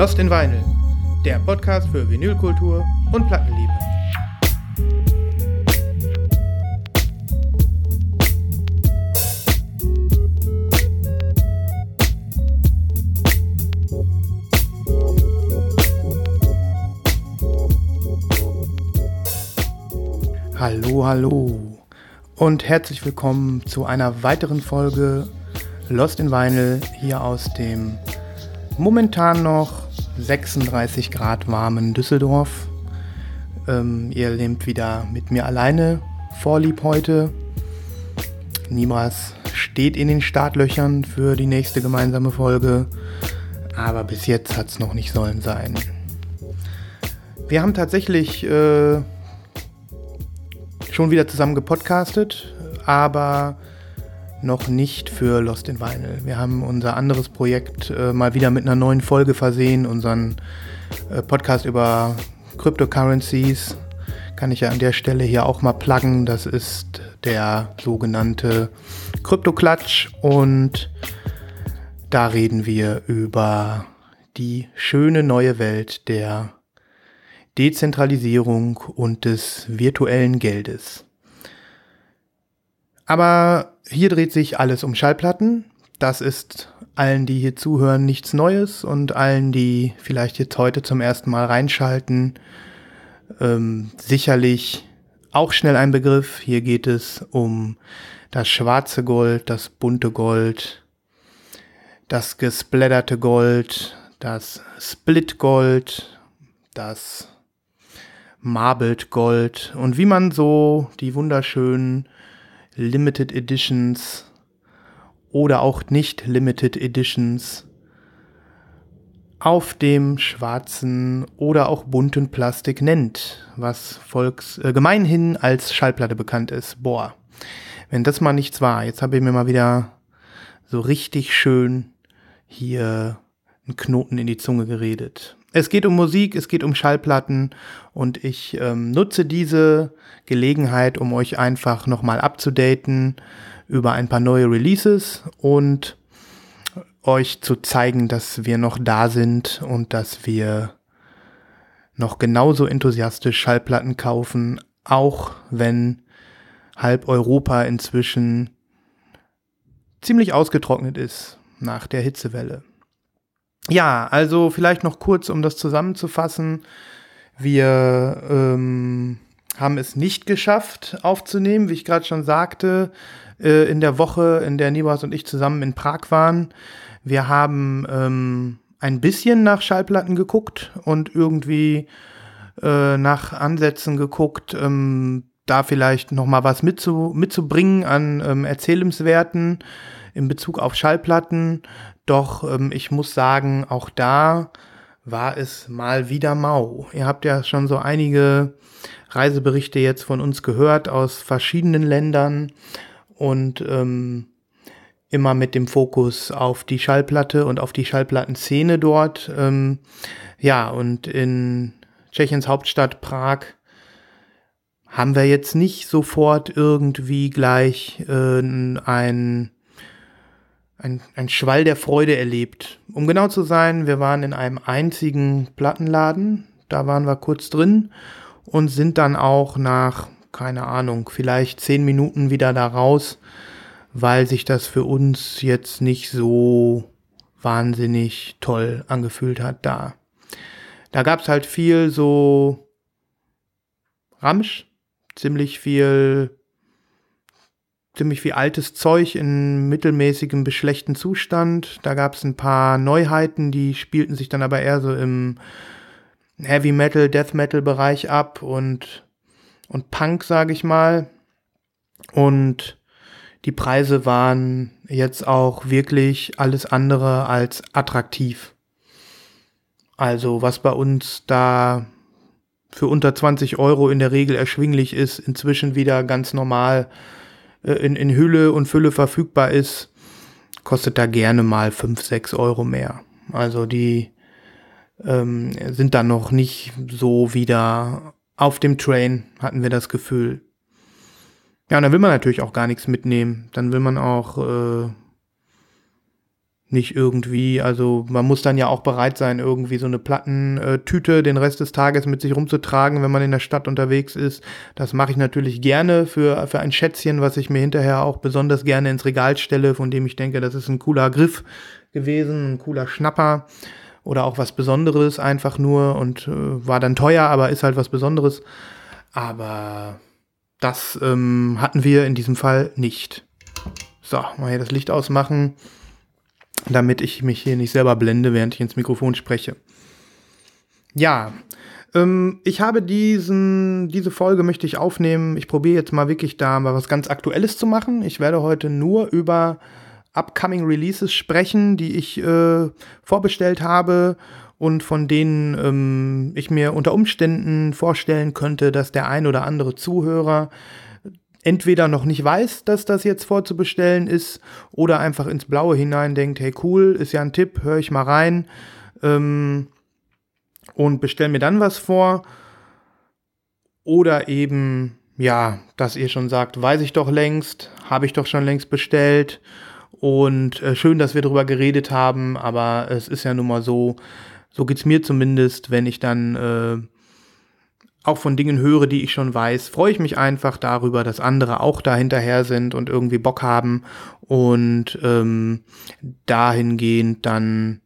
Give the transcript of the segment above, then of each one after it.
Lost in Vinyl, der Podcast für Vinylkultur und Plattenliebe. Hallo, hallo und herzlich willkommen zu einer weiteren Folge Lost in Vinyl hier aus dem momentan noch 36 Grad warmen Düsseldorf. Ähm, ihr nehmt wieder mit mir alleine Vorlieb heute. Niemals steht in den Startlöchern für die nächste gemeinsame Folge, aber bis jetzt hat es noch nicht sollen sein. Wir haben tatsächlich äh, schon wieder zusammen gepodcastet, aber noch nicht für Lost in Vinyl. Wir haben unser anderes Projekt äh, mal wieder mit einer neuen Folge versehen, unseren äh, Podcast über Cryptocurrencies. Kann ich ja an der Stelle hier auch mal pluggen. Das ist der sogenannte Kryptoklatsch und da reden wir über die schöne neue Welt der Dezentralisierung und des virtuellen Geldes. Aber hier dreht sich alles um Schallplatten. Das ist allen, die hier zuhören, nichts Neues und allen, die vielleicht jetzt heute zum ersten Mal reinschalten, ähm, sicherlich auch schnell ein Begriff. Hier geht es um das schwarze Gold, das bunte Gold, das gesplatterte Gold, das Split Gold, das Marbled Gold und wie man so die wunderschönen Limited Editions oder auch nicht Limited Editions auf dem schwarzen oder auch bunten Plastik nennt, was volks äh, gemeinhin als Schallplatte bekannt ist. Boah, wenn das mal nichts war, jetzt habe ich mir mal wieder so richtig schön hier einen Knoten in die Zunge geredet. Es geht um Musik, es geht um Schallplatten und ich ähm, nutze diese Gelegenheit, um euch einfach nochmal abzudaten über ein paar neue Releases und euch zu zeigen, dass wir noch da sind und dass wir noch genauso enthusiastisch Schallplatten kaufen, auch wenn halb Europa inzwischen ziemlich ausgetrocknet ist nach der Hitzewelle. Ja, also vielleicht noch kurz, um das zusammenzufassen. Wir ähm, haben es nicht geschafft aufzunehmen, wie ich gerade schon sagte, äh, in der Woche, in der Nibas und ich zusammen in Prag waren. Wir haben ähm, ein bisschen nach Schallplatten geguckt und irgendwie äh, nach Ansätzen geguckt, ähm, da vielleicht noch mal was mitzu mitzubringen an ähm, Erzählenswerten in Bezug auf Schallplatten. Doch ähm, ich muss sagen, auch da war es mal wieder mau. Ihr habt ja schon so einige Reiseberichte jetzt von uns gehört aus verschiedenen Ländern und ähm, immer mit dem Fokus auf die Schallplatte und auf die Schallplattenszene dort. Ähm, ja, und in Tschechiens Hauptstadt Prag haben wir jetzt nicht sofort irgendwie gleich äh, ein ein, ein Schwall der Freude erlebt. Um genau zu sein, wir waren in einem einzigen Plattenladen, da waren wir kurz drin und sind dann auch nach, keine Ahnung, vielleicht zehn Minuten wieder da raus, weil sich das für uns jetzt nicht so wahnsinnig toll angefühlt hat da. Da gab's halt viel so Ramsch, ziemlich viel ziemlich viel altes Zeug in mittelmäßigem bis schlechten Zustand. Da gab es ein paar Neuheiten, die spielten sich dann aber eher so im Heavy Metal, Death Metal Bereich ab und, und Punk, sage ich mal. Und die Preise waren jetzt auch wirklich alles andere als attraktiv. Also was bei uns da für unter 20 Euro in der Regel erschwinglich ist, inzwischen wieder ganz normal äh, in, in Hülle und Fülle verfügbar ist, kostet da gerne mal 5, 6 Euro mehr. Also die ähm, sind dann noch nicht so wieder auf dem Train, hatten wir das Gefühl. Ja, und dann will man natürlich auch gar nichts mitnehmen. Dann will man auch äh, nicht irgendwie, also man muss dann ja auch bereit sein, irgendwie so eine Plattentüte den Rest des Tages mit sich rumzutragen, wenn man in der Stadt unterwegs ist. Das mache ich natürlich gerne für, für ein Schätzchen, was ich mir hinterher auch besonders gerne ins Regal stelle, von dem ich denke, das ist ein cooler Griff gewesen, ein cooler Schnapper oder auch was Besonderes einfach nur und äh, war dann teuer, aber ist halt was Besonderes. Aber das ähm, hatten wir in diesem Fall nicht. So, mal hier das Licht ausmachen damit ich mich hier nicht selber blende, während ich ins Mikrofon spreche. Ja, ähm, ich habe diesen, diese Folge möchte ich aufnehmen. Ich probiere jetzt mal wirklich da mal was ganz Aktuelles zu machen. Ich werde heute nur über upcoming Releases sprechen, die ich äh, vorbestellt habe und von denen ähm, ich mir unter Umständen vorstellen könnte, dass der ein oder andere Zuhörer entweder noch nicht weiß, dass das jetzt vorzubestellen ist, oder einfach ins Blaue hinein denkt, hey cool, ist ja ein Tipp, höre ich mal rein ähm, und bestell mir dann was vor. Oder eben, ja, dass ihr schon sagt, weiß ich doch längst, habe ich doch schon längst bestellt. Und äh, schön, dass wir darüber geredet haben, aber es ist ja nun mal so, so geht's mir zumindest, wenn ich dann äh, auch von Dingen höre, die ich schon weiß, freue ich mich einfach darüber, dass andere auch da hinterher sind und irgendwie Bock haben und ähm, dahingehend dann,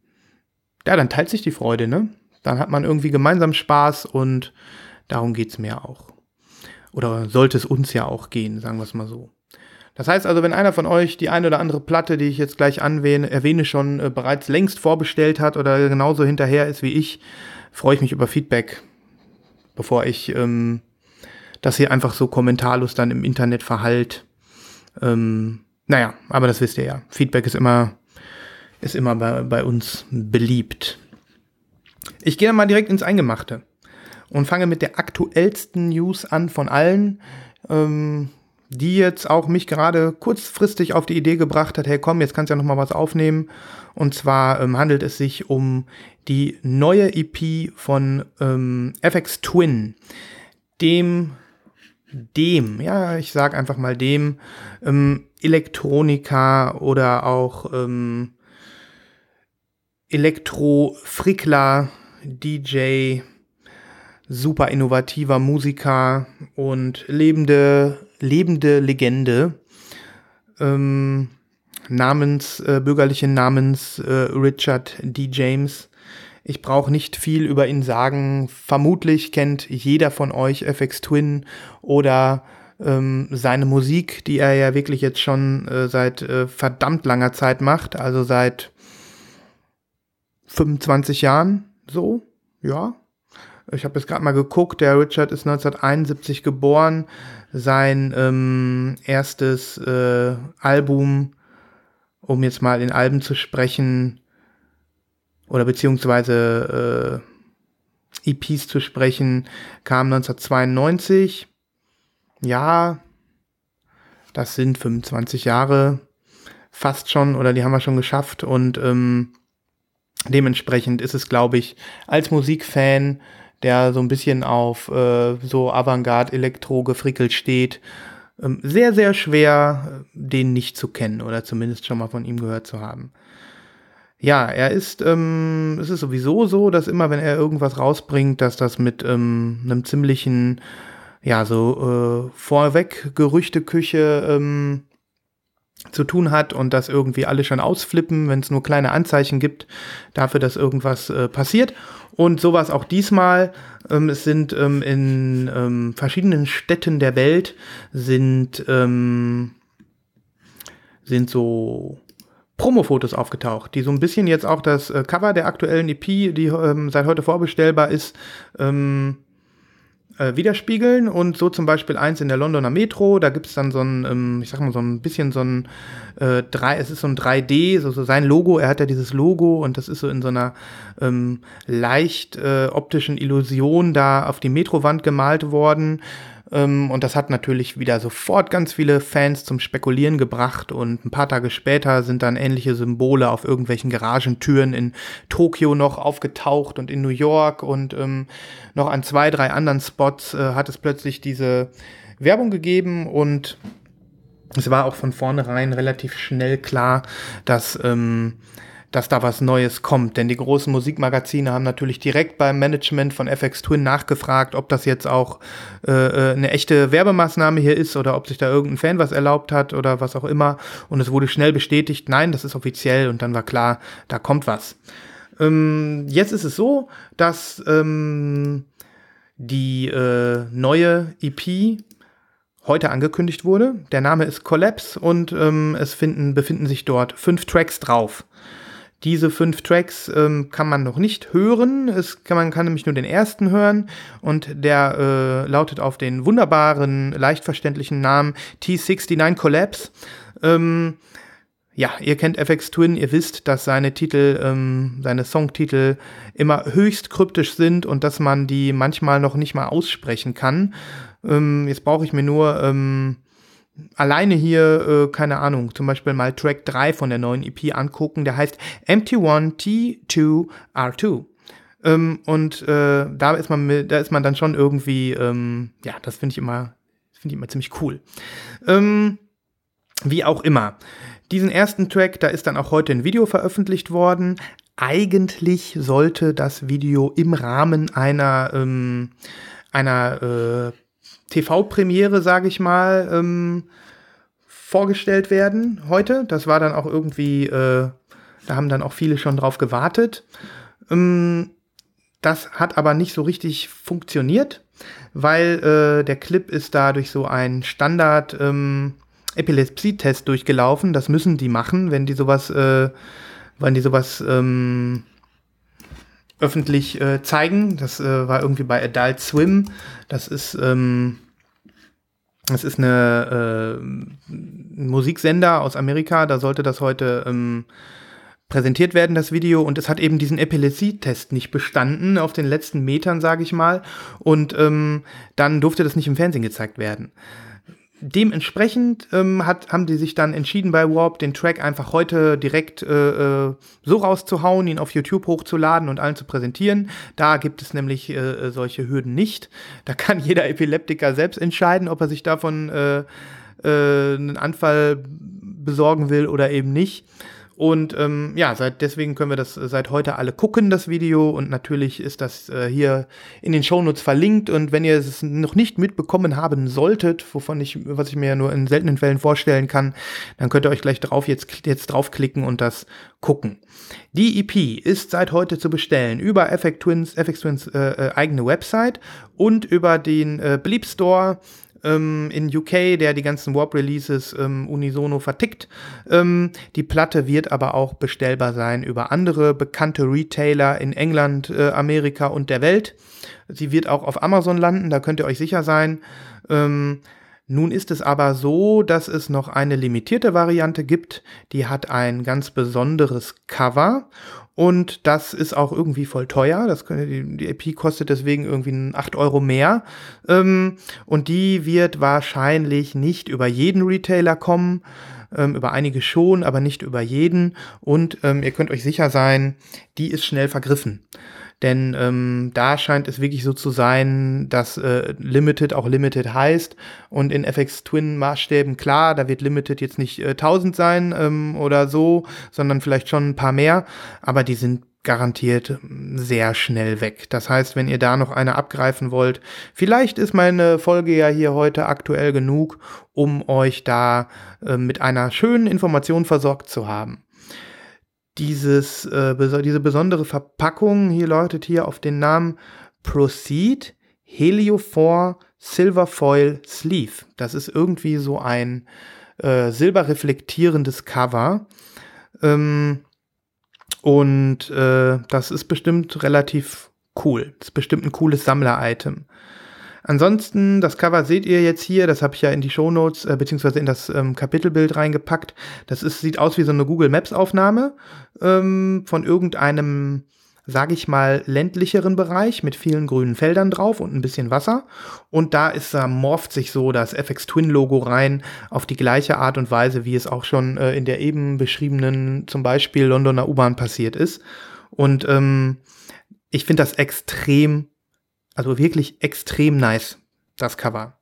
ja, dann teilt sich die Freude, ne? Dann hat man irgendwie gemeinsam Spaß und darum geht's mir auch. Oder sollte es uns ja auch gehen, sagen wir es mal so. Das heißt also, wenn einer von euch die eine oder andere Platte, die ich jetzt gleich anwähne, erwähne, schon äh, bereits längst vorbestellt hat oder genauso hinterher ist wie ich, freue ich mich über Feedback bevor ich ähm, das hier einfach so kommentarlos dann im Internet verhalt. Ähm, naja, aber das wisst ihr ja. Feedback ist immer, ist immer bei, bei uns beliebt. Ich gehe mal direkt ins Eingemachte und fange mit der aktuellsten News an von allen, ähm, die jetzt auch mich gerade kurzfristig auf die Idee gebracht hat, hey komm, jetzt kannst du ja noch mal was aufnehmen. Und zwar ähm, handelt es sich um die neue EP von ähm, FX Twin, dem, dem, ja, ich sag einfach mal dem ähm, Elektronika oder auch ähm, Elektro-Frickler, DJ, super innovativer Musiker und lebende, lebende Legende. Ähm, namens, äh, bürgerlichen Namens äh, Richard D. James, ich brauche nicht viel über ihn sagen. Vermutlich kennt jeder von euch FX Twin oder ähm, seine Musik, die er ja wirklich jetzt schon äh, seit äh, verdammt langer Zeit macht, also seit 25 Jahren so, ja. Ich habe jetzt gerade mal geguckt, der Richard ist 1971 geboren. Sein ähm, erstes äh, Album, um jetzt mal in Alben zu sprechen, oder beziehungsweise äh, EPs zu sprechen, kam 1992. Ja, das sind 25 Jahre fast schon oder die haben wir schon geschafft und ähm, dementsprechend ist es, glaube ich, als Musikfan, der so ein bisschen auf äh, so Avantgarde Elektro gefrickelt steht, sehr, sehr schwer, äh, den nicht zu kennen oder zumindest schon mal von ihm gehört zu haben. Ja, er ist, ähm, es ist sowieso so, dass immer, wenn er irgendwas rausbringt, dass das mit ähm, einem ziemlichen, ja, so äh, vorweg Gerüchteküche ähm, zu tun hat und dass irgendwie alle schon ausflippen, wenn es nur kleine Anzeichen gibt dafür, dass irgendwas äh, passiert. Und sowas auch diesmal. Ähm, es sind ähm, in ähm, verschiedenen Städten der Welt sind, ähm, sind so Promo-Fotos aufgetaucht, die so ein bisschen jetzt auch das äh, Cover der aktuellen EP, die ähm, seit heute vorbestellbar ist, ähm, äh, widerspiegeln und so zum Beispiel eins in der Londoner Metro, da gibt es dann so ein, ähm, ich sag mal so ein bisschen so ein äh, drei, es ist so ein 3D, so, so sein Logo, er hat ja dieses Logo und das ist so in so einer ähm, leicht äh, optischen Illusion da auf die Metrowand gemalt worden. Ähm, und das hat natürlich wieder sofort ganz viele Fans zum Spekulieren gebracht. Und ein paar Tage später sind dann ähnliche Symbole auf irgendwelchen Garagentüren in Tokio noch aufgetaucht und in New York. Und ähm, noch an zwei, drei anderen Spots äh, hat es plötzlich diese Werbung gegeben. Und es war auch von vornherein relativ schnell klar, dass ähm, dass da was Neues kommt. Denn die großen Musikmagazine haben natürlich direkt beim Management von FX Twin nachgefragt, ob das jetzt auch äh, äh, eine echte Werbemaßnahme hier ist oder ob sich da irgendein Fan was erlaubt hat oder was auch immer. Und es wurde schnell bestätigt, nein, das ist offiziell und dann war klar, da kommt was. Ähm, jetzt ist es so, dass ähm, die äh, neue EP heute angekündigt wurde. Der Name ist Collapse und ähm, es finden, befinden sich dort fünf Tracks drauf. Diese fünf Tracks ähm, kann man noch nicht hören. Es kann, man kann nämlich nur den ersten hören und der äh, lautet auf den wunderbaren, leicht verständlichen Namen T69 Collapse. Ähm, ja, ihr kennt FX Twin, ihr wisst, dass seine Titel, ähm, seine Songtitel immer höchst kryptisch sind und dass man die manchmal noch nicht mal aussprechen kann. Ähm, jetzt brauche ich mir nur ähm, alleine hier, äh, keine Ahnung, zum Beispiel mal Track 3 von der neuen EP angucken, der heißt MT1T2R2. Ähm, und äh, da ist man mit, da ist man dann schon irgendwie, ähm, ja, das finde ich immer, finde ich immer ziemlich cool. Ähm, wie auch immer. Diesen ersten Track, da ist dann auch heute ein Video veröffentlicht worden. Eigentlich sollte das Video im Rahmen einer, ähm, einer äh, TV-Premiere, sage ich mal, ähm, vorgestellt werden heute. Das war dann auch irgendwie, äh, da haben dann auch viele schon drauf gewartet. Ähm, das hat aber nicht so richtig funktioniert, weil äh, der Clip ist da durch so einen Standard ähm, Epilepsie-Test durchgelaufen. Das müssen die machen, wenn die sowas, äh, wenn die sowas ähm, öffentlich äh, zeigen. Das äh, war irgendwie bei Adult Swim. Das ist, ähm, das ist eine äh, ein Musiksender aus Amerika. Da sollte das heute ähm, präsentiert werden, das Video. Und es hat eben diesen Epilepsie-Test nicht bestanden, auf den letzten Metern, sage ich mal. Und ähm, dann durfte das nicht im Fernsehen gezeigt werden dementsprechend ähm, hat, haben die sich dann entschieden bei Warp, den Track einfach heute direkt äh, äh, so rauszuhauen, ihn auf YouTube hochzuladen und allen zu präsentieren. Da gibt es nämlich äh, äh solche Hürden nicht. Da kann jeder Epileptiker selbst entscheiden, ob er sich davon äh, äh, einen Anfall besorgen will oder eben nicht. Und ähm, ja, seit, deswegen können wir das seit heute alle gucken, das Video. Und natürlich ist das äh, hier in den Shownotes verlinkt. Und wenn ihr es noch nicht mitbekommen haben solltet, wovon ich, was ich mir ja nur in seltenen Fällen vorstellen kann, dann könnt ihr euch gleich drauf jetzt, jetzt draufklicken und das gucken. Die EP ist seit heute zu bestellen über FX Twins, FX Twins äh, äh, eigene Website und über den äh, Bleep Store ähm, in UK, der die ganzen Warp-Releases ähm, unisono vertickt. Ähm, die Platte wird aber auch bestellbar sein über andere bekannte Retailer in England, äh, Amerika und der Welt. Sie wird auch auf Amazon landen, da könnt ihr euch sicher sein. Ähm, nun ist es aber so, dass es noch eine limitierte Variante gibt, die hat ein ganz besonderes Cover und das ist auch irgendwie voll teuer. Das, die, die EP kostet deswegen irgendwie 8 Euro mehr. Ähm, und die wird wahrscheinlich nicht über jeden Retailer kommen. Ähm, über einige schon, aber nicht über jeden. Und ähm, ihr könnt euch sicher sein, die ist schnell vergriffen. Denn ähm, da scheint es wirklich so zu sein, dass äh, Limited auch Limited heißt. Und in FX Twin Maßstäben, klar, da wird Limited jetzt nicht äh, 1000 sein ähm, oder so, sondern vielleicht schon ein paar mehr. Aber die sind garantiert sehr schnell weg. Das heißt, wenn ihr da noch eine abgreifen wollt, vielleicht ist meine Folge ja hier heute aktuell genug, um euch da äh, mit einer schönen Information versorgt zu haben dieses, äh, diese besondere Verpackung hier läutet hier auf den Namen Proceed Heliophore Silver Foil Sleeve. Das ist irgendwie so ein äh, silberreflektierendes Cover. Ähm, und äh, das ist bestimmt relativ cool. Das ist bestimmt ein cooles Sammler-Item. Ansonsten, das Cover seht ihr jetzt hier, das habe ich ja in die Shownotes äh, beziehungsweise in das ähm, Kapitelbild reingepackt. Das ist, sieht aus wie so eine Google Maps Aufnahme ähm, von irgendeinem, sage ich mal, ländlicheren Bereich mit vielen grünen Feldern drauf und ein bisschen Wasser. Und da ist, da morpht sich so das FX Twin Logo rein auf die gleiche Art und Weise, wie es auch schon äh, in der eben beschriebenen, zum Beispiel Londoner U-Bahn passiert ist. Und ähm, ich finde das extrem also wirklich extrem nice, das Cover.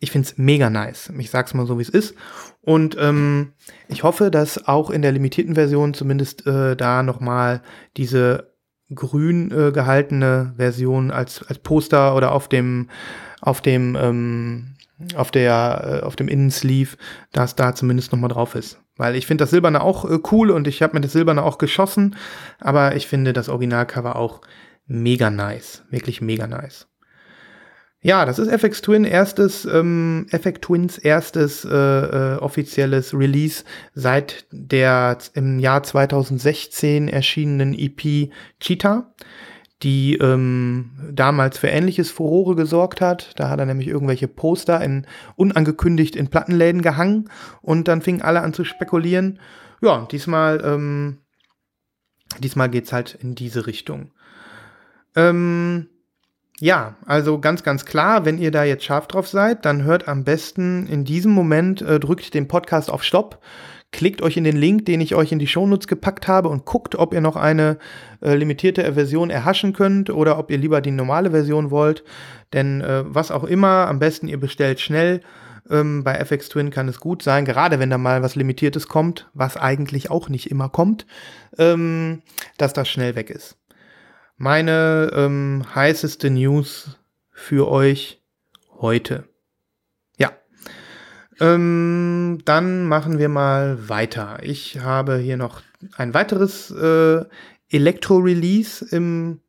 ich finde es mega nice. Ich sag's mal so, wie es ist. Und ähm, ich hoffe, dass auch in der limitierten Version zumindest äh, da nochmal diese grün äh, gehaltene Version als, als Poster oder auf dem, auf dem, ähm, auf der, äh, auf dem Innensleeve, dass da zumindest nochmal drauf ist. Weil ich finde das Silberne auch äh, cool und ich habe mir das Silberne auch geschossen, aber ich finde das Originalcover auch mega nice. Wirklich mega nice. Ja, das ist FX Twin erstes, ähm, FX Twins erstes äh, äh, offizielles Release seit der im Jahr 2016 erschienenen EP Cheetah, die ähm, damals für ähnliches Furore gesorgt hat. Da hat er nämlich irgendwelche Poster in, unangekündigt in Plattenläden gehangen und dann fingen alle an zu spekulieren. Ja, diesmal, ähm, diesmal geht's halt in diese Richtung. Ähm, ja, also ganz, ganz klar, wenn ihr da jetzt scharf drauf seid, dann hört am besten in diesem Moment, äh, drückt den Podcast auf Stopp, klickt euch in den Link, den ich euch in die Shownotes gepackt habe und guckt, ob ihr noch eine äh, limitierte Version erhaschen könnt oder ob ihr lieber die normale Version wollt. Denn äh, was auch immer, am besten ihr bestellt schnell. Ähm, bei FX Twin kann es gut sein, gerade wenn da mal was Limitiertes kommt, was eigentlich auch nicht immer kommt, ähm, dass das schnell weg ist meine ähm, heißeste News für euch heute. Ja. Ähm, dann machen wir mal weiter. Ich habe hier noch ein weiteres äh, Elektro-Release im,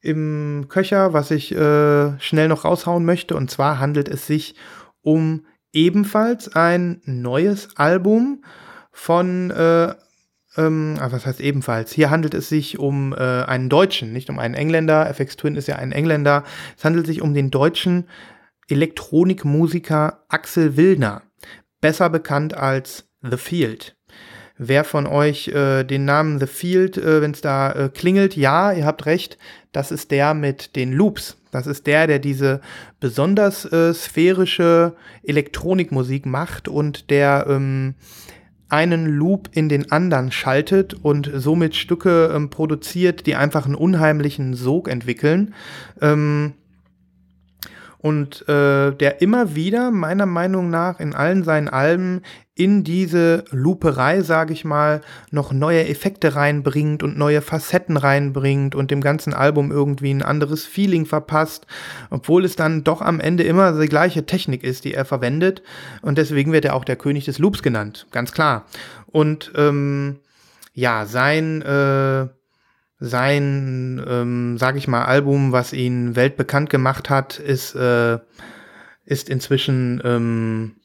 im Köcher, was ich äh, schnell noch raushauen möchte. Und zwar handelt es sich um ebenfalls ein neues Album von äh, ähm, ah, was heißt ebenfalls? Hier handelt es sich um äh, einen Deutschen, nicht um einen Engländer. FX Twin ist ja ein Engländer. Es handelt sich um den deutschen Elektronikmusiker Axel Wildner, besser bekannt als The Field. Wer von euch äh, den Namen The Field, äh, wenn es da äh, klingelt, ja, ihr habt recht, das ist der mit den Loops. Das ist der, der diese besonders äh, sphärische Elektronikmusik macht und der ähm, einen Loop in den anderen schaltet und somit Stücke ähm, produziert, die einfach einen unheimlichen Sog entwickeln. Ähm, und äh, der immer wieder, meiner Meinung nach, in allen seinen Alben in diese Luperei, sage ich mal, noch neue Effekte reinbringt und neue Facetten reinbringt und dem ganzen Album irgendwie ein anderes Feeling verpasst, obwohl es dann doch am Ende immer die gleiche Technik ist, die er verwendet. Und deswegen wird er auch der König des Loops genannt, ganz klar. Und ähm, ja, sein äh, sein, ähm, sag ich mal, Album, was ihn weltbekannt gemacht hat, ist, äh, ist inzwischen ähm,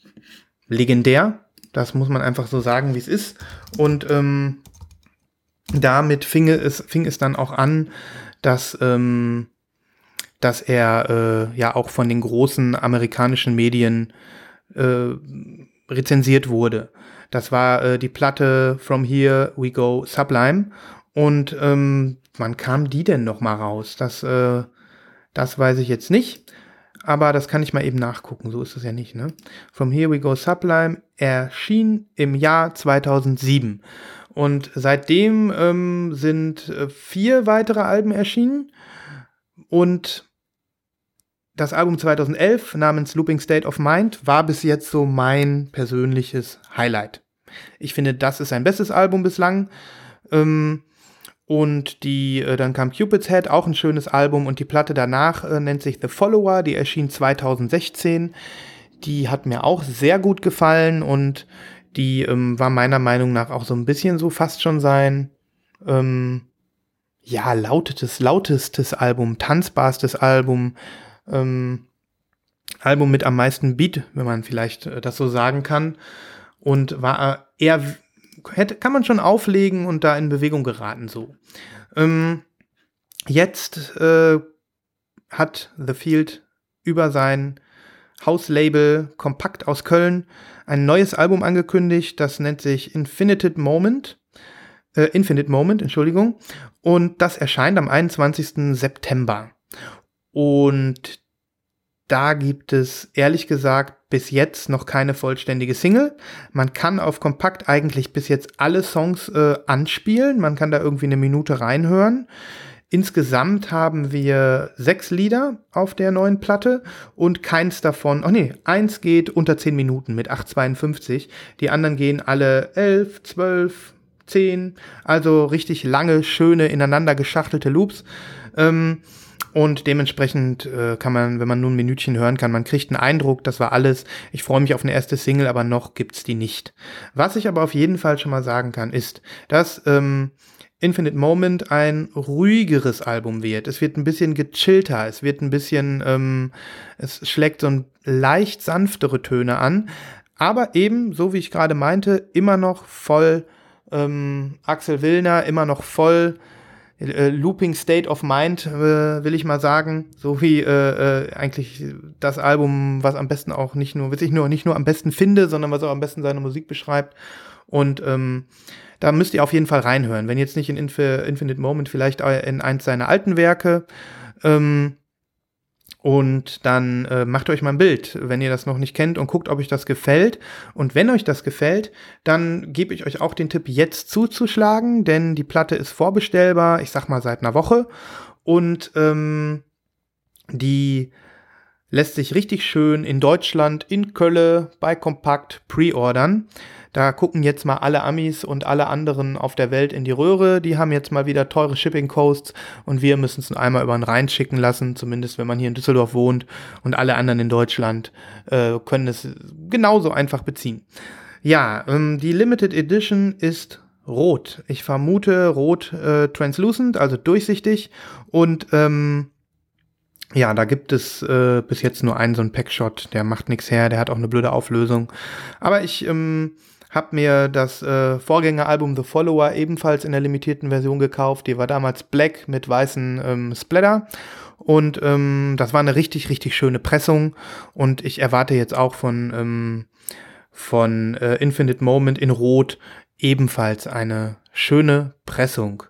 legendär. Das muss man einfach so sagen, wie es ist. Und ähm, damit fing es, fing es dann auch an, dass, ähm, dass er äh, ja auch von den großen amerikanischen Medien äh, rezensiert wurde. Das war äh, die Platte From Here We Go Sublime. Und ähm, wann kam die denn noch mal raus? Das, äh, das weiß ich jetzt nicht. Aber das kann ich mal eben nachgucken. So ist es ja nicht, ne? From Here We Go Sublime erschien im Jahr 2007. Und seitdem ähm, sind äh, vier weitere Alben erschienen. Und das Album 2011 namens Looping State of Mind war bis jetzt so mein persönliches Highlight. Ich finde, das ist sein bestes Album bislang. Ähm, und die, äh, dann kam Cupid's Head, auch ein schönes Album. Und die Platte danach äh, nennt sich The Follower, die erschien 2016. Die hat mir auch sehr gut gefallen und die ähm, war meiner Meinung nach auch so ein bisschen so fast schon sein, ähm, ja, lautetes, lautestes Album, tanzbarstes Album, ähm, Album mit am meisten Beat, wenn man vielleicht äh, das so sagen kann. Und war eher hätte, kann man schon auflegen und da in Bewegung geraten so. Ähm, jetzt äh, hat The Field über sein Hauslabel Kompakt aus Köln ein neues Album angekündigt, das nennt sich Infinite Moment. Äh, Infinite Moment, Entschuldigung. Und das erscheint am 21. September. Und da gibt es ehrlich gesagt bis jetzt noch keine vollständige Single. Man kann auf Kompakt eigentlich bis jetzt alle Songs äh, anspielen. Man kann da irgendwie eine Minute reinhören. Insgesamt haben wir sechs Lieder auf der neuen Platte und keins davon, oh nee, eins geht unter zehn Minuten mit 8,52. Die anderen gehen alle elf, zwölf, zehn, also richtig lange, schöne, ineinander geschachtelte Loops. Ähm, und dementsprechend äh, kann man, wenn man nur ein Minütchen hören kann, man kriegt einen Eindruck, das war alles. Ich freue mich auf eine erste Single, aber noch gibt's die nicht. Was ich aber auf jeden Fall schon mal sagen kann, ist, dass ähm, Infinite Moment ein ruhigeres Album wird. Es wird ein bisschen gechillter, es wird ein bisschen, ähm, es schlägt so ein leicht sanftere Töne an, aber eben, so wie ich gerade meinte, immer noch voll ähm, Axel Willner, immer noch voll äh, Looping State of Mind, äh, will ich mal sagen. So wie äh, äh, eigentlich das Album, was am besten auch nicht nur, was ich nur nicht nur am besten finde, sondern was auch am besten seine Musik beschreibt. Und ähm, da müsst ihr auf jeden Fall reinhören. Wenn jetzt nicht in Inf Infinite Moment, vielleicht in eins seiner alten Werke. Ähm, und dann äh, macht euch mal ein Bild, wenn ihr das noch nicht kennt und guckt, ob euch das gefällt. Und wenn euch das gefällt, dann gebe ich euch auch den Tipp, jetzt zuzuschlagen, denn die Platte ist vorbestellbar, ich sag mal seit einer Woche. Und ähm, die lässt sich richtig schön in Deutschland, in Kölle bei Kompakt pre-ordern. Da gucken jetzt mal alle Amis und alle anderen auf der Welt in die Röhre. Die haben jetzt mal wieder teure Shipping Costs und wir müssen es einmal über den Rhein schicken lassen, zumindest wenn man hier in Düsseldorf wohnt und alle anderen in Deutschland äh, können es genauso einfach beziehen. Ja, ähm, die Limited Edition ist rot. Ich vermute rot äh, translucent, also durchsichtig und ähm, ja, da gibt es äh, bis jetzt nur einen so einen Packshot, der macht nichts her, der hat auch eine blöde Auflösung. Aber ich ähm, habe mir das äh, Vorgängeralbum The Follower ebenfalls in der limitierten Version gekauft. Die war damals black mit weißen ähm, Splatter. Und ähm, das war eine richtig, richtig schöne Pressung. Und ich erwarte jetzt auch von, ähm, von äh, Infinite Moment in Rot ebenfalls eine schöne Pressung.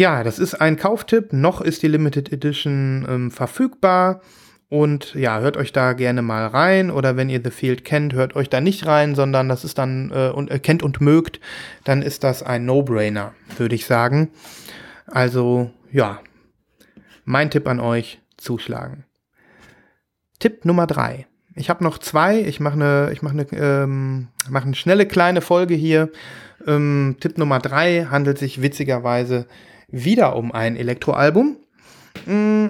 Ja, das ist ein Kauftipp. Noch ist die Limited Edition ähm, verfügbar. Und ja, hört euch da gerne mal rein. Oder wenn ihr The Field kennt, hört euch da nicht rein, sondern das ist dann äh, und äh, kennt und mögt, dann ist das ein No-Brainer, würde ich sagen. Also ja, mein Tipp an euch: zuschlagen. Tipp Nummer drei. Ich habe noch zwei. Ich mache eine, ich mache ähm, mache eine schnelle kleine Folge hier. Ähm, Tipp Nummer drei handelt sich witzigerweise wieder um ein Elektroalbum. Mm,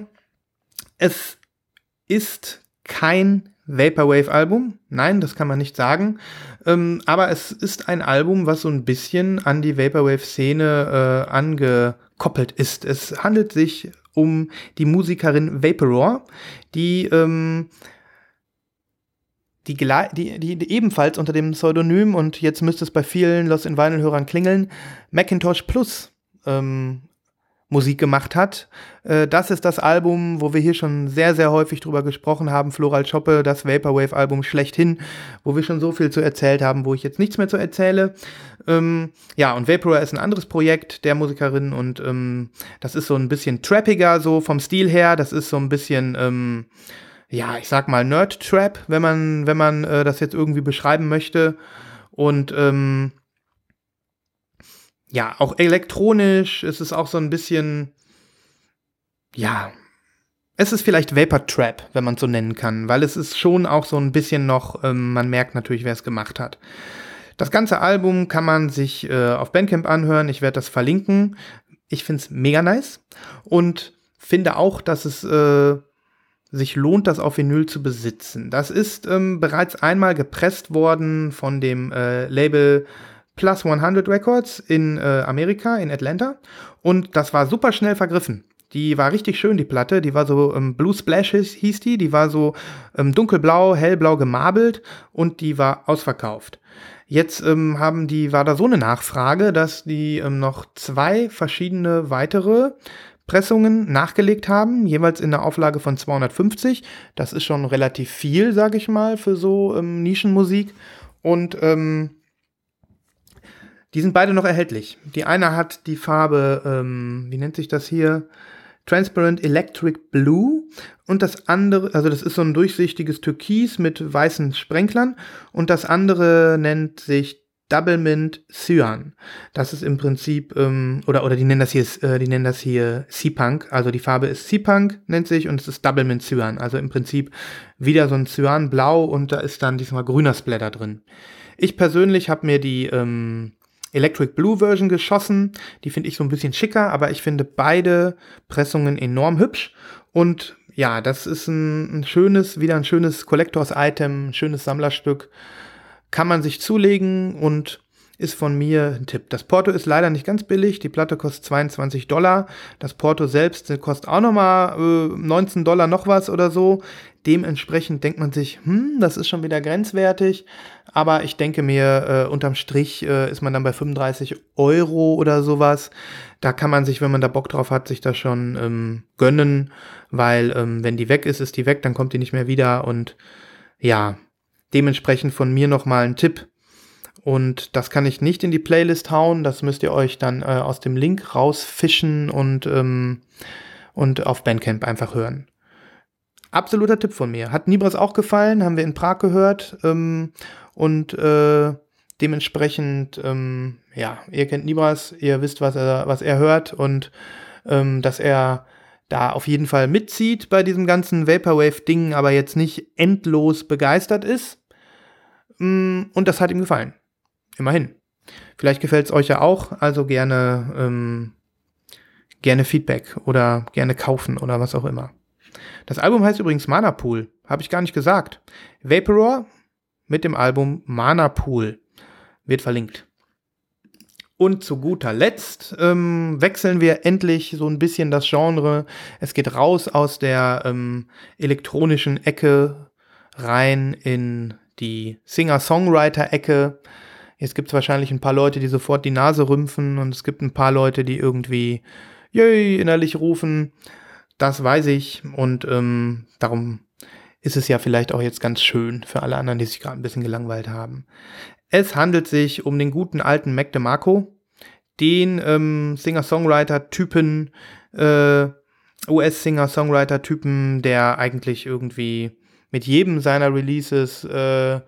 es ist kein Vaporwave-Album. Nein, das kann man nicht sagen. Ähm, aber es ist ein Album, was so ein bisschen an die Vaporwave-Szene äh, angekoppelt ist. Es handelt sich um die Musikerin Vaporor, die, ähm, die, die, die, ebenfalls unter dem Pseudonym und jetzt müsste es bei vielen Lost in Vinyl-Hörern klingeln, Macintosh Plus ähm, Musik gemacht hat. Äh, das ist das Album, wo wir hier schon sehr, sehr häufig drüber gesprochen haben. Floral Choppe, das Vaporwave-Album schlechthin, wo wir schon so viel zu erzählt haben, wo ich jetzt nichts mehr zu erzähle. Ähm, ja, und Vapor ist ein anderes Projekt der Musikerin und ähm, das ist so ein bisschen trappiger, so vom Stil her. Das ist so ein bisschen, ähm, ja, ich sag mal Nerd-Trap, wenn man, wenn man äh, das jetzt irgendwie beschreiben möchte. Und ähm, ja, auch elektronisch. Es ist auch so ein bisschen, ja, es ist vielleicht Vapor Trap, wenn man es so nennen kann, weil es ist schon auch so ein bisschen noch, ähm, man merkt natürlich, wer es gemacht hat. Das ganze Album kann man sich äh, auf Bandcamp anhören. Ich werde das verlinken. Ich finde es mega nice und finde auch, dass es äh, sich lohnt, das auf Vinyl zu besitzen. Das ist ähm, bereits einmal gepresst worden von dem äh, Label Plus 100 Records in äh, Amerika, in Atlanta. Und das war super schnell vergriffen. Die war richtig schön, die Platte. Die war so ähm, Blue Splashes hieß die. Die war so ähm, dunkelblau, hellblau gemarbelt und die war ausverkauft. Jetzt ähm, haben die, war da so eine Nachfrage, dass die ähm, noch zwei verschiedene weitere Pressungen nachgelegt haben, jeweils in der Auflage von 250. Das ist schon relativ viel, sag ich mal, für so ähm, Nischenmusik. Und ähm, die sind beide noch erhältlich. Die eine hat die Farbe, ähm, wie nennt sich das hier? Transparent Electric Blue und das andere, also das ist so ein durchsichtiges Türkis mit weißen Sprenklern und das andere nennt sich Double Mint Cyan. Das ist im Prinzip, ähm, oder, oder die nennen das hier, äh, die nennen das hier Sea-Punk. Also die Farbe ist Sea-Punk, nennt sich, und es ist Double Mint Cyan. Also im Prinzip wieder so ein Cyan-Blau und da ist dann diesmal grüner Splatter drin. Ich persönlich habe mir die ähm, Electric Blue Version geschossen. Die finde ich so ein bisschen schicker, aber ich finde beide Pressungen enorm hübsch. Und ja, das ist ein, ein schönes, wieder ein schönes Collectors-Item, ein schönes Sammlerstück kann man sich zulegen und ist von mir ein Tipp. Das Porto ist leider nicht ganz billig. Die Platte kostet 22 Dollar. Das Porto selbst kostet auch nochmal äh, 19 Dollar noch was oder so. Dementsprechend denkt man sich, hm, das ist schon wieder grenzwertig. Aber ich denke mir, äh, unterm Strich äh, ist man dann bei 35 Euro oder sowas. Da kann man sich, wenn man da Bock drauf hat, sich das schon ähm, gönnen. Weil ähm, wenn die weg ist, ist die weg, dann kommt die nicht mehr wieder. Und ja, Dementsprechend von mir nochmal ein Tipp. Und das kann ich nicht in die Playlist hauen. Das müsst ihr euch dann äh, aus dem Link rausfischen und, ähm, und auf Bandcamp einfach hören. Absoluter Tipp von mir. Hat Nibras auch gefallen, haben wir in Prag gehört. Ähm, und äh, dementsprechend, ähm, ja, ihr kennt Nibras, ihr wisst, was er, was er hört und ähm, dass er da auf jeden Fall mitzieht bei diesem ganzen Vaporwave-Ding, aber jetzt nicht endlos begeistert ist. Mm, und das hat ihm gefallen. Immerhin. Vielleicht gefällt es euch ja auch, also gerne, ähm, gerne Feedback oder gerne kaufen oder was auch immer. Das Album heißt übrigens Mana Pool, habe ich gar nicht gesagt. Vaporor mit dem Album Mana Pool wird verlinkt. Und zu guter Letzt ähm, wechseln wir endlich so ein bisschen das Genre. Es geht raus aus der ähm, elektronischen Ecke rein in die Singer-Songwriter-Ecke. Jetzt gibt es wahrscheinlich ein paar Leute, die sofort die Nase rümpfen und es gibt ein paar Leute, die irgendwie Yay innerlich rufen. Das weiß ich und ähm, darum ist es ja vielleicht auch jetzt ganz schön für alle anderen, die sich gerade ein bisschen gelangweilt haben. Es handelt sich um den guten alten Mac DeMarco, den ähm, Singer-Songwriter-Typen, äh, US-Singer-Songwriter-Typen, der eigentlich irgendwie mit jedem seiner Releases äh,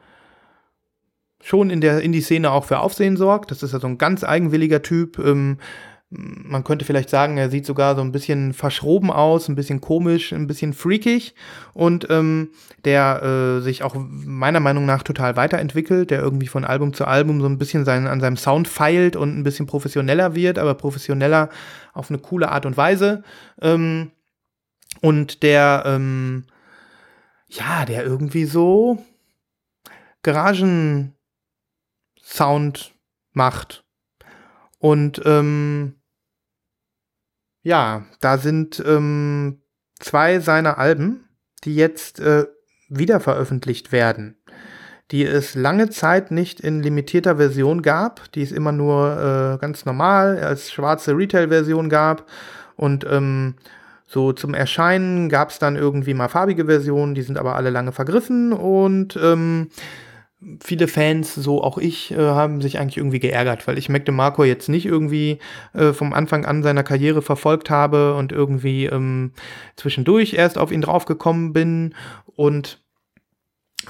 schon in der Indie-Szene auch für Aufsehen sorgt. Das ist ja so ein ganz eigenwilliger Typ. Ähm, man könnte vielleicht sagen, er sieht sogar so ein bisschen verschroben aus, ein bisschen komisch, ein bisschen freakig und ähm, der äh, sich auch meiner Meinung nach total weiterentwickelt, der irgendwie von Album zu Album so ein bisschen sein, an seinem Sound feilt und ein bisschen professioneller wird, aber professioneller auf eine coole Art und Weise. Ähm, und der ähm, ja, der irgendwie so Garagen-Sound macht. Und ähm, ja, da sind ähm, zwei seiner Alben, die jetzt äh, wieder veröffentlicht werden, die es lange Zeit nicht in limitierter Version gab, die es immer nur äh, ganz normal als schwarze Retail-Version gab und ähm, so zum Erscheinen gab es dann irgendwie mal farbige Versionen, die sind aber alle lange vergriffen und ähm, viele Fans, so auch ich, äh, haben sich eigentlich irgendwie geärgert, weil ich Mac DeMarco jetzt nicht irgendwie äh, vom Anfang an seiner Karriere verfolgt habe und irgendwie ähm, zwischendurch erst auf ihn draufgekommen bin und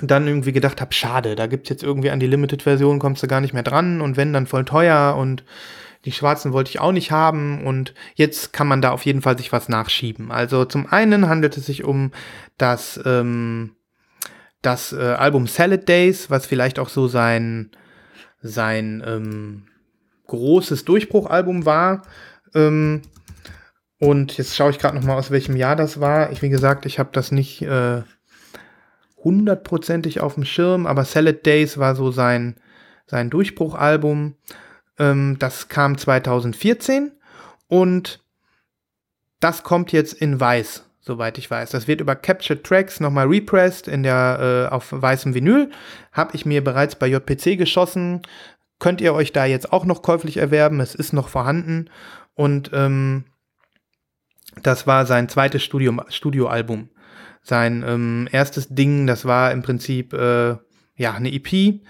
dann irgendwie gedacht habe, schade, da gibt es jetzt irgendwie an die Limited-Version, kommst du gar nicht mehr dran und wenn, dann voll teuer und die schwarzen wollte ich auch nicht haben und jetzt kann man da auf jeden Fall sich was nachschieben. Also zum einen handelt es sich um das, ähm, das äh, Album Salad Days, was vielleicht auch so sein, sein ähm, großes Durchbruchalbum war. Ähm, und jetzt schaue ich gerade noch mal aus welchem Jahr das war. Ich, wie gesagt, ich habe das nicht äh, hundertprozentig auf dem Schirm, aber Salad Days war so sein, sein Durchbruchalbum. Ähm, das kam 2014 und das kommt jetzt in weiß, soweit ich weiß. Das wird über Captured Tracks nochmal repressed in der, äh, auf weißem Vinyl. Habe ich mir bereits bei JPC geschossen. Könnt ihr euch da jetzt auch noch käuflich erwerben. Es ist noch vorhanden. Und ähm, das war sein zweites Studio, Studioalbum. Sein ähm, erstes Ding, das war im Prinzip äh, ja eine EP.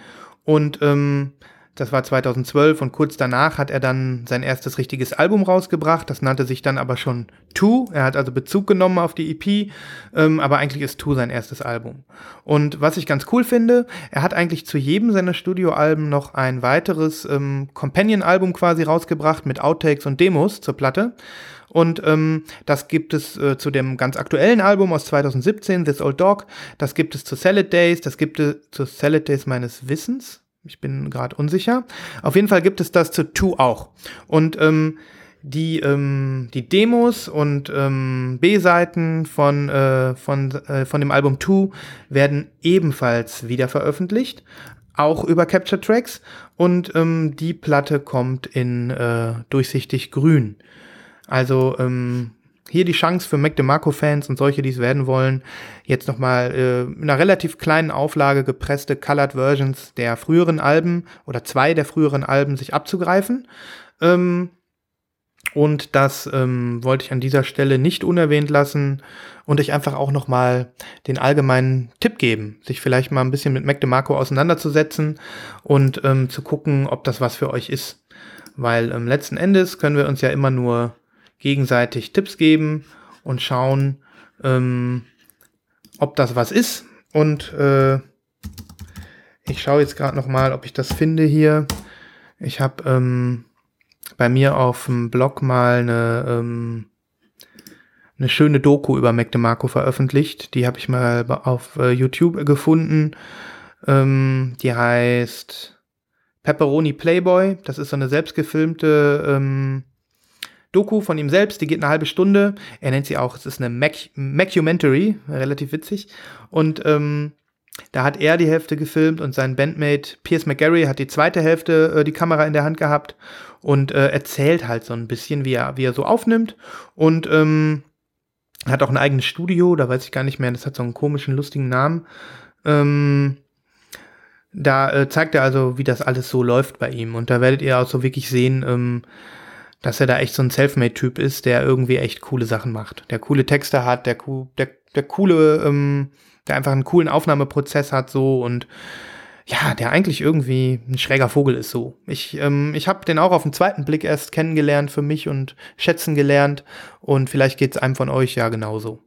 Und ähm, Das war 2012 und kurz danach hat er dann sein erstes richtiges Album rausgebracht. Das nannte sich dann aber schon Two. Er hat also Bezug genommen auf die EP, ähm, aber eigentlich ist Two sein erstes Album. Und was ich ganz cool finde, er hat eigentlich zu jedem seiner Studioalben noch ein weiteres ähm, Companion-Album quasi rausgebracht mit Outtakes und Demos zur Platte. Und ähm, das gibt es äh, zu dem ganz aktuellen Album aus 2017, This Old Dog. Das gibt es zu Salad Days. Das gibt es zu Salad Days meines Wissens. Ich bin gerade unsicher. Auf jeden Fall gibt es das zu Two auch. Und ähm, die, ähm, die Demos und ähm, B-Seiten von, äh, von, äh, von dem Album Two werden ebenfalls wieder veröffentlicht, auch über Capture Tracks. Und ähm, die Platte kommt in äh, durchsichtig grün. Also ähm, hier die Chance für Mac DeMarco-Fans und solche, die es werden wollen, jetzt nochmal äh, in einer relativ kleinen Auflage gepresste Colored Versions der früheren Alben oder zwei der früheren Alben sich abzugreifen. Ähm, und das ähm, wollte ich an dieser Stelle nicht unerwähnt lassen und euch einfach auch nochmal den allgemeinen Tipp geben, sich vielleicht mal ein bisschen mit Mac DeMarco auseinanderzusetzen und ähm, zu gucken, ob das was für euch ist. Weil ähm, letzten Endes können wir uns ja immer nur gegenseitig Tipps geben und schauen, ähm, ob das was ist. Und äh, ich schaue jetzt gerade noch mal, ob ich das finde hier. Ich habe ähm, bei mir auf dem Blog mal eine, ähm, eine schöne Doku über Mac DeMarco veröffentlicht. Die habe ich mal auf äh, YouTube gefunden. Ähm, die heißt Pepperoni Playboy. Das ist so eine selbstgefilmte ähm, Doku von ihm selbst, die geht eine halbe Stunde. Er nennt sie auch, es ist eine Mac Macumentary, relativ witzig. Und ähm, da hat er die Hälfte gefilmt und sein Bandmate Piers McGarry hat die zweite Hälfte äh, die Kamera in der Hand gehabt und äh, erzählt halt so ein bisschen, wie er, wie er so aufnimmt. Und ähm, hat auch ein eigenes Studio, da weiß ich gar nicht mehr, das hat so einen komischen, lustigen Namen. Ähm, da äh, zeigt er also, wie das alles so läuft bei ihm. Und da werdet ihr auch so wirklich sehen, ähm, dass er da echt so ein Selfmade-Typ ist, der irgendwie echt coole Sachen macht. Der coole Texte hat, der, der, der coole, ähm, der einfach einen coolen Aufnahmeprozess hat so und ja, der eigentlich irgendwie ein schräger Vogel ist so. Ich, ähm, ich habe den auch auf den zweiten Blick erst kennengelernt für mich und schätzen gelernt und vielleicht geht's einem von euch ja genauso.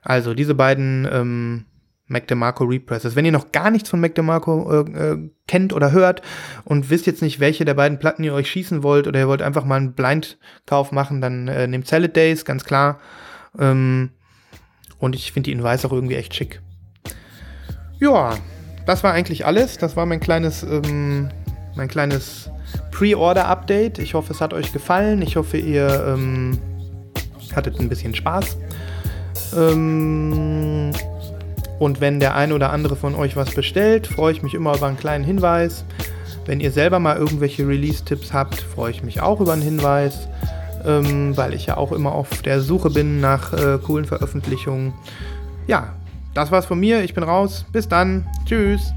Also diese beiden ähm, Mac DeMarco Represses. Wenn ihr noch gar nichts von Mac DeMarco äh, äh, kennt oder hört und wisst jetzt nicht, welche der beiden Platten ihr euch schießen wollt oder ihr wollt einfach mal einen Blindkauf machen, dann äh, nehmt Salad Days, ganz klar. Ähm, und ich finde die in Weiß auch irgendwie echt schick. Ja, das war eigentlich alles. Das war mein kleines, ähm, mein kleines Pre-Order-Update. Ich hoffe, es hat euch gefallen. Ich hoffe, ihr ähm, hattet ein bisschen Spaß. Ähm, und wenn der ein oder andere von euch was bestellt, freue ich mich immer über einen kleinen Hinweis. Wenn ihr selber mal irgendwelche Release-Tipps habt, freue ich mich auch über einen Hinweis, ähm, weil ich ja auch immer auf der Suche bin nach äh, coolen Veröffentlichungen. Ja, das war's von mir. Ich bin raus. Bis dann. Tschüss.